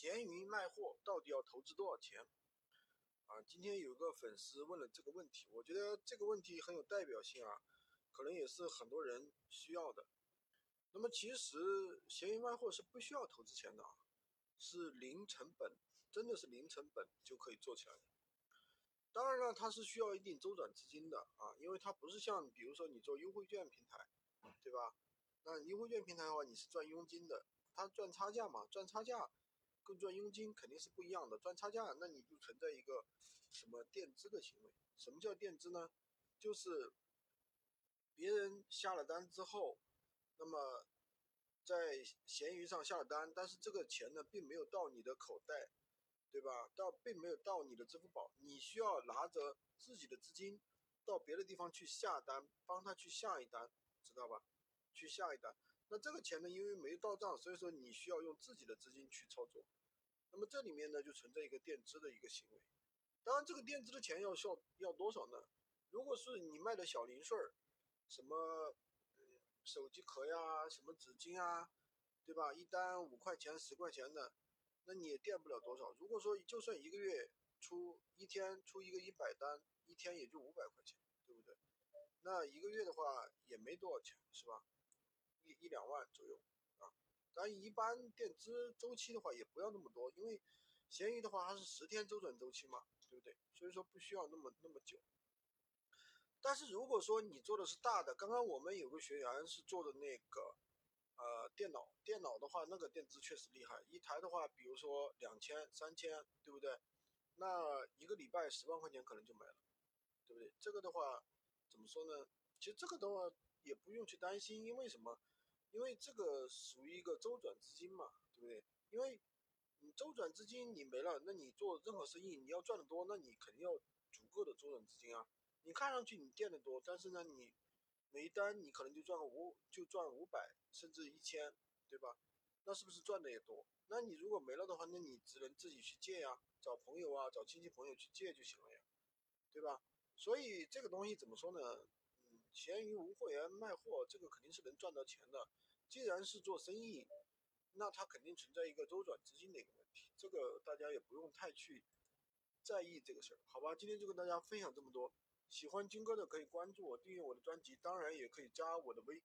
闲鱼卖货到底要投资多少钱？啊，今天有个粉丝问了这个问题，我觉得这个问题很有代表性啊，可能也是很多人需要的。那么其实闲鱼卖货是不需要投资钱的啊，是零成本，真的是零成本就可以做起来的。当然了，它是需要一定周转资金的啊，因为它不是像比如说你做优惠券平台，对吧？那优惠券平台的话，你是赚佣金的，它赚差价嘛，赚差价。赚佣金肯定是不一样的，赚差价，那你就存在一个什么垫资的行为？什么叫垫资呢？就是别人下了单之后，那么在闲鱼上下了单，但是这个钱呢并没有到你的口袋，对吧？到并没有到你的支付宝，你需要拿着自己的资金到别的地方去下单，帮他去下一单，知道吧？去下一单。那这个钱呢，因为没到账，所以说你需要用自己的资金去操作。那么这里面呢，就存在一个垫资的一个行为。当然，这个垫资的钱要需要要多少呢？如果是你卖的小零碎儿，什么手机壳呀，什么纸巾啊，对吧？一单五块钱、十块钱的，那你也垫不了多少。如果说就算一个月出一天出一个一百单，一天也就五百块钱，对不对？那一个月的话也没多少钱，是吧？一一两万左右啊，但一般垫资周期的话也不要那么多，因为闲鱼的话它是十天周转周期嘛，对不对？所以说不需要那么那么久。但是如果说你做的是大的，刚刚我们有个学员是做的那个呃电脑，电脑的话那个垫资确实厉害，一台的话比如说两千三千，对不对？那一个礼拜十万块钱可能就没了，对不对？这个的话怎么说呢？其实这个的话也不用去担心，因为什么？因为这个属于一个周转资金嘛，对不对？因为你周转资金你没了，那你做任何生意你要赚得多，那你肯定要足够的周转资金啊。你看上去你垫的多，但是呢，你每一单你可能就赚个五，就赚五百甚至一千，对吧？那是不是赚的也多？那你如果没了的话，那你只能自己去借呀，找朋友啊，找亲戚朋友去借就行了呀，对吧？所以这个东西怎么说呢？闲鱼无货源卖货，这个肯定是能赚到钱的。既然是做生意，那它肯定存在一个周转资金的一个问题，这个大家也不用太去在意这个事儿，好吧？今天就跟大家分享这么多。喜欢军哥的可以关注我，订阅我的专辑，当然也可以加我的微。